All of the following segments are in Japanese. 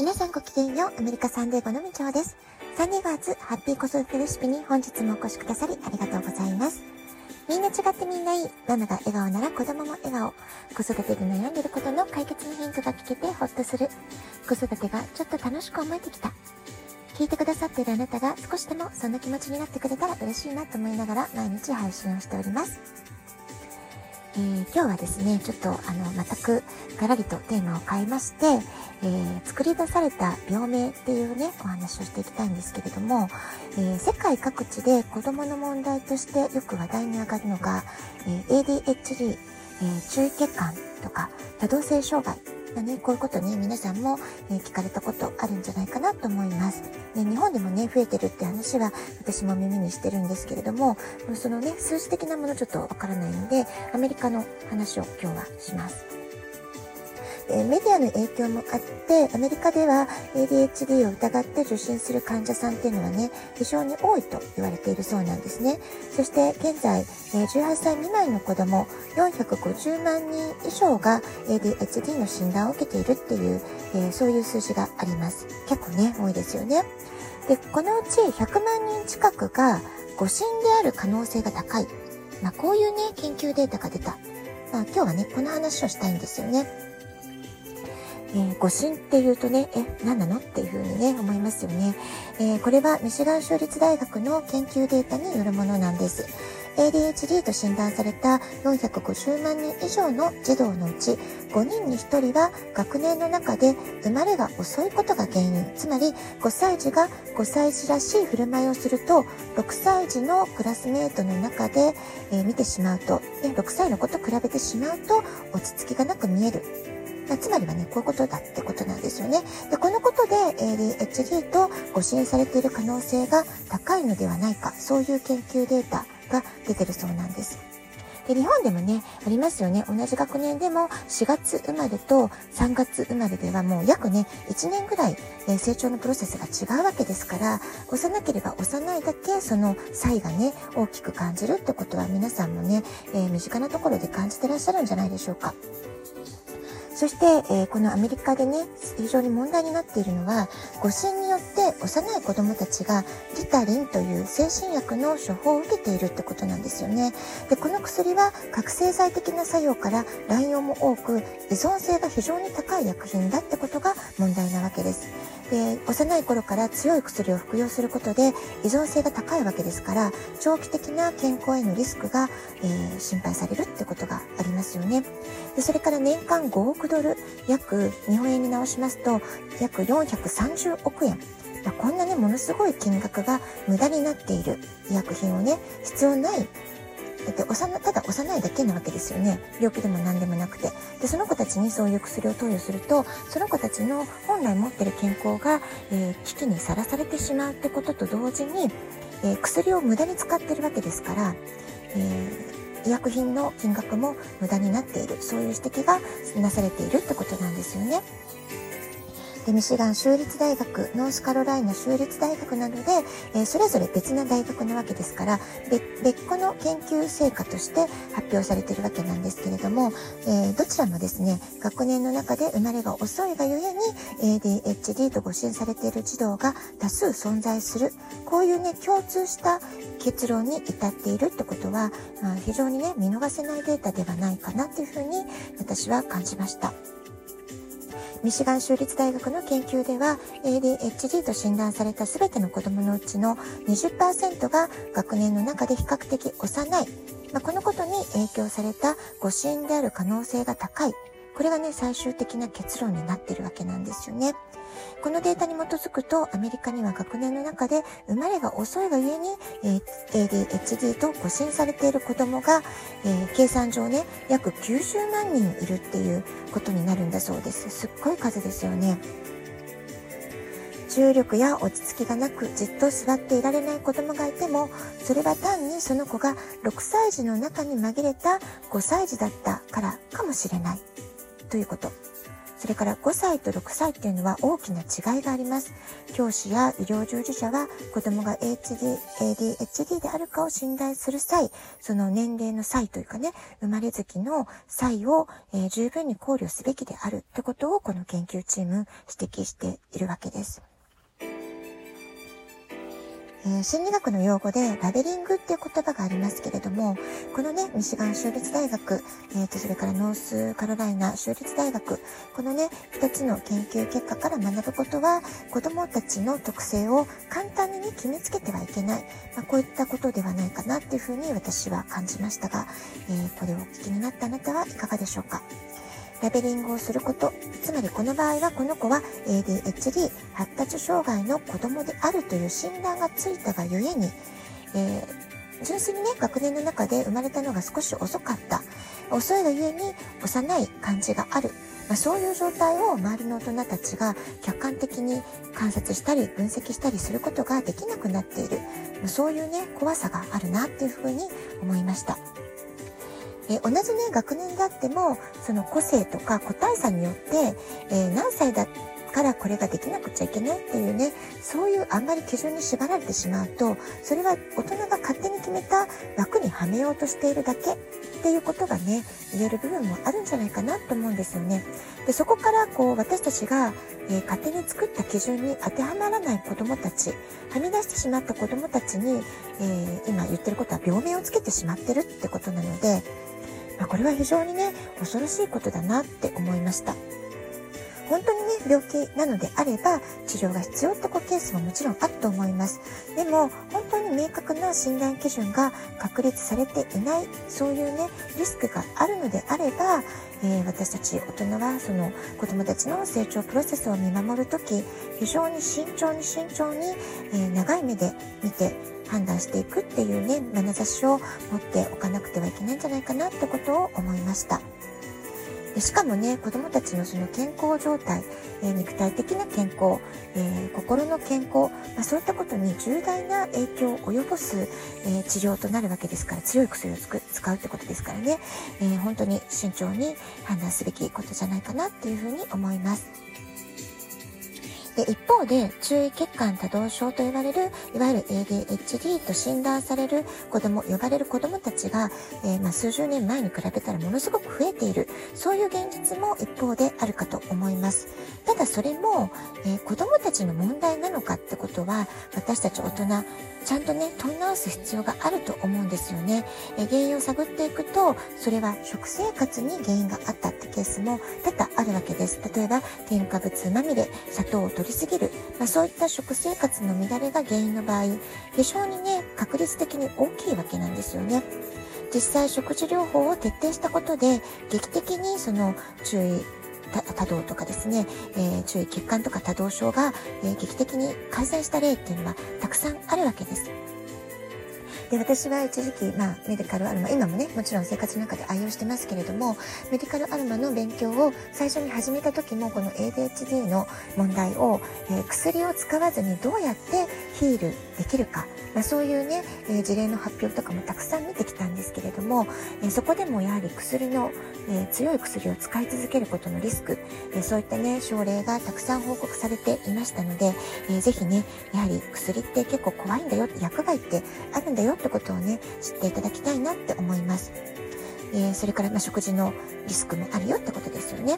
皆さんごきげんよう、アメリカサンデーゴのみちょうです。サンデーガーズハッピー子育てレシピに本日もお越しくださりありがとうございます。みんな違ってみんないい。ママが笑顔なら子供も笑顔。子育てで悩んでることの解決のヒントが聞けてほっとする。子育てがちょっと楽しく思えてきた。聞いてくださっているあなたが少しでもそんな気持ちになってくれたら嬉しいなと思いながら毎日配信をしております。えー、今日はですね、ちょっとあの、全くがらりとテーマを変えまして、えー、作り出された病名っていうね、お話をしていきたいんですけれども、えー、世界各地で子供の問題としてよく話題に上がるのが、え ADHD、え注意欠陥とか多動性障害まあね、こういうことね、皆さんも、え、聞かれたことあるんじゃないかなと思います。ね、日本でもね、増えてるって話は私も耳にしてるんですけれども、そのね、数字的なものちょっとわからないので、アメリカの話を今日はします。えメディアの影響もあって、アメリカでは ADHD を疑って受診する患者さんっていうのはね、非常に多いと言われているそうなんですね。そして現在、え18歳未満の子供450万人以上が ADHD の診断を受けているっていう、えそういう数字があります。結構ね、多いですよね。で、このうち100万人近くが誤診である可能性が高い。まあ、こういうね、研究データが出た。まあ、今日はね、この話をしたいんですよね。えー、誤診っていうとね、え、何なのっていうふうにね、思いますよね。えー、これはミシガン州立大学の研究データによるものなんです。ADHD と診断された450万人以上の児童のうち5人に1人は学年の中で生まれが遅いことが原因つまり5歳児が5歳児らしい振る舞いをすると6歳児のクラスメートの中で、えー、見てしまうと6歳の子と比べてしまうと落ち着きがなく見える、つまりはね、こういうことだってことなんですよね。で、このことで ADHD と誤診されている可能性が高いのではないか、そういう研究データが出てるそうなんです。で、日本でもね、ありますよね。同じ学年でも4月生まれと3月生まれではもう約ね、1年ぐらい、え成長のプロセスが違うわけですから、幼ければ幼いだけその差異がね、大きく感じるってことは皆さんもね、えー、身近なところで感じてらっしゃるんじゃないでしょうか。そして、えー、このアメリカでね、非常に問題になっているのは、5000人って幼い子供たちがリタリンという精神薬の処方を受けているってことなんですよね。で、この薬は覚醒剤的な作用から乱用も多く、依存性が非常に高い薬品だってことが問題なわけです。で、幼い頃から強い薬を服用することで依存性が高いわけですから、長期的な健康へのリスクが、えー、心配されるってことがありますよね。で、それから年間5億ドル、約日本円に直しますと、約430億円。まあ、こんなね、ものすごい金額が無駄になっている医薬品をね、必要ないだって幼ただ幼いだけなわけですよね。病気でも何でもなくて。でその子たちにそういう薬を投与するとその子たちの本来持ってる健康が、えー、危機にさらされてしまうってことと同時に、えー、薬を無駄に使ってるわけですから、えー医薬品の金額も無駄になっている。そういう指摘がなされているってことなんですよね。でミシガン州立大学ノースカロライナ州立大学などで、え、それぞれ別な大学なわけですから別個の研究成果として発表されているわけなんですけれども、え、どちらもですね学年の中で生まれが遅いがゆえに ADHD と誤診されている児童が多数存在するこういうね共通した結論に至っているってことは、まあ、非常にね、見逃せないデータではないかなっていうふうに私は感じました。ミシガン州立大学の研究では ADHD と診断された全ての子供のうちの20%が学年の中で比較的幼い、まあ、このことに影響された誤診である可能性が高いこれがね最終的な結論になっているわけなんですよね。このデータに基づくと、アメリカには学年の中で生まれが遅いがゆえに、え、ADHD と誤診されている子供が、え、計算上ね、約90万人いるっていうことになるんだそうです。すっごい数ですよね。重力や落ち着きがなくじっと座っていられない子供がいてもそれは単にその子が6歳児の中に紛れた5歳児だったからかもしれないということそれから5歳と6歳っていうのは大きな違いがあります。教師や医療従事者は子供が HD、ADHD であるかを診断する際、その年齢の際というかね、生まれ月の際を、えー、十分に考慮すべきであるってことをこの研究チーム指摘しているわけです。えー、心理学の用語でラベリングっていう言葉がありますけれども、このね、ミシガン州立大学、えー、と、それからノースカロライナ州立大学、このね、二つの研究結果から学ぶことは、子供たちの特性を簡単にね、決めつけてはいけない。まあ、こういったことではないかなっていうふうに私は感じましたが、えー、これをお聞きになったあなたはいかがでしょうか？ラベリングをすること、つまりこの場合はこの子は ADHD 発達障害の子供であるという診断がついたがゆえに、えー、純粋にね、学年の中で生まれたのが少し遅かった。遅いがゆえに幼い感じがある。まあ、そういう状態を周りの大人たちが客観的に観察したり分析したりすることができなくなっている。ま、そういうね、怖さがあるなっていうふうに思いました。え同じね、学年であっても、その個性とか個体差によって、えー、何歳だからこれができなくちゃいけないっていうね、そういうあんまり基準に縛られてしまうと、それは大人が勝手に決めた枠にはめようとしているだけっていうことがね、言える部分もあるんじゃないかなと思うんですよね。で、そこからこう私たちが、えー、勝手に作った基準に当てはまらない子供たち、はみ出してしまった子供たちに、えー、今言ってることは病名をつけてしまってるってことなので、まあ、これは非常にね、恐ろしいことだなって思いました。本当にね、病気なのであれば、治療が必要ってケースももちろんあると思います。でも、本当に明確な診断基準が確立されていない、そういうね、リスクがあるのであれば、えー、私たち大人はその子供たちの成長プロセスを見守るとき、非常に慎重に慎重に、えー、長い目で見て判断していくっていうね、眼差しを持っておかなくてはいけないんじゃないかなってことを思いました。でしかもね、子供たちのその健康状態、え、肉体的な健康、え、心の健康、まあ、そういったことに重大な影響を及ぼす、え、治療となるわけですから、強い薬を使うってことですからね、え本当に慎重に判断すべきことじゃないかなっていうふうに思います。で、一方で、注意欠陥多動症と言われる、いわゆる ADHD と診断される子供、呼ばれる子供たちが、えー、まあ、数十年前に比べたらものすごく増えている、そういう現実も一方であるかと思います。ただそれも、えー、子供たちの問題なのかってことは、私たち大人、ちゃんとね、問い直す必要があると思うんですよね。え原因を探っていくと、それは食生活に原因があったってケースも多々あるわけです。例えば、添加物まみれ、砂糖取りすぎる、まあ、そういった食生活の乱れが原因の場合、非常にね、確率的に大きいわけなんですよね。実際食事療法を徹底したことで、劇的にその注意多動とかですね、えー、注意欠陥とか多動症が、えー、劇的に改善した例っていうのはたくさんあるわけです。で、私は一時期、まあ、メディカルアルマ、今もね、もちろん生活の中で愛用してますけれども、メディカルアルマの勉強を最初に始めた時も、この ADHD の問題を、えー、薬を使わずにどうやってヒールできるか、まあ、そういうね、えー、事例の発表とかもたくさん見てきたんですけれども、えー、そこでもやはり薬の、え強い薬を使い続けることのリスク、えそういったね、症例がたくさん報告されていましたので、えー、ぜひね、やはり薬って結構怖いんだよ、薬害ってあるんだよってことをね、知っていただきたいなって思います。えー、それから、まあ、食事のリスクもあるよってことですよね。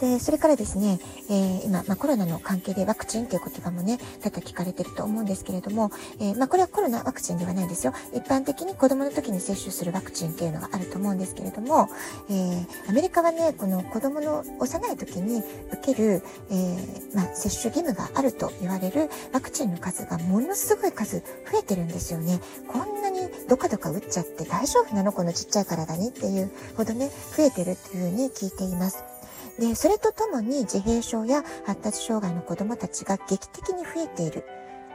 で、それからですね、えー、今、まあ、コロナの関係でワクチンっていう言葉もね、多々聞かれてると思うんですけれども、えー、まあ、これはコロナワクチンではないですよ。一般的に子供の時に接種するワクチンっていうのがあると思うんですけれども、えー、アメリカはね、この子供の幼い時に受ける、え、まあ、接種義務があると言われるワクチンの数がものすごい数増えてるんですよね。こんなにどかどか打っちゃって大丈夫なの？このちっちゃい体にっていうほどね、増えてるっていうふうに聞いています。で、それとともに自閉症や発達障害の子供たちが劇的に増えている。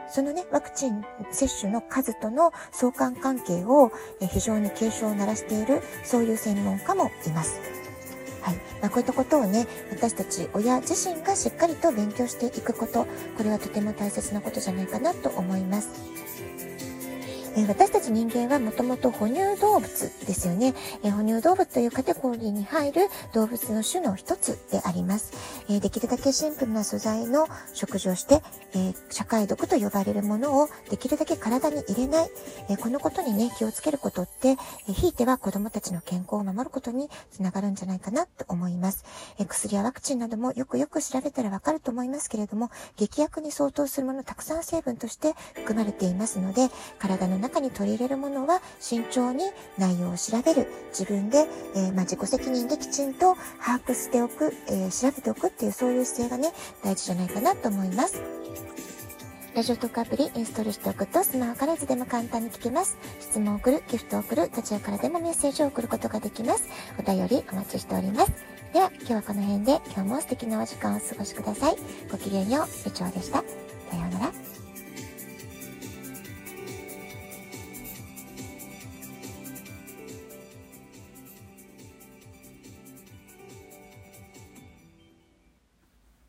そのね、ワクチン接種の数との相関関係を非常に警鐘を鳴らしている、そういう専門家もいます。はい。まあ、こういったことをね、私たち親自身がしっかりと勉強していくこと、これはとても大切なことじゃないかなと思います。え、私たち人間はもともと哺乳動物ですよね、え、哺乳動物というカテゴリーに入る動物の種の一つであります。え、できるだけシンプルな素材の食事をして、え社会毒と呼ばれるものをできるだけ体に入れない、えこのことにね、気をつけることって、えひいては子供たちの健康を守ることにつながるんじゃないかなと思います。え薬やワクチンなどもよくよく調べたらわかると思いますけれども、劇薬に相当するものたくさん成分として含まれていますので、体の中に取り入れるものは慎重に内容を調べる、自分で、えー、まあ、自己責任できちんと把握しておく、えー、調べておくっていうそういう姿勢がね、大事じゃないかなと思います。ラジオトークアプリインストールしておくとスマホからいつでも簡単に聞けます。質問を送る、ギフトを送る、どちらからでもメッセージを送ることができます。お便りお待ちしております。では、今日はこの辺で今日も素敵なお時間をお過ごしください。ごきげんよう、部長でした。さようなら。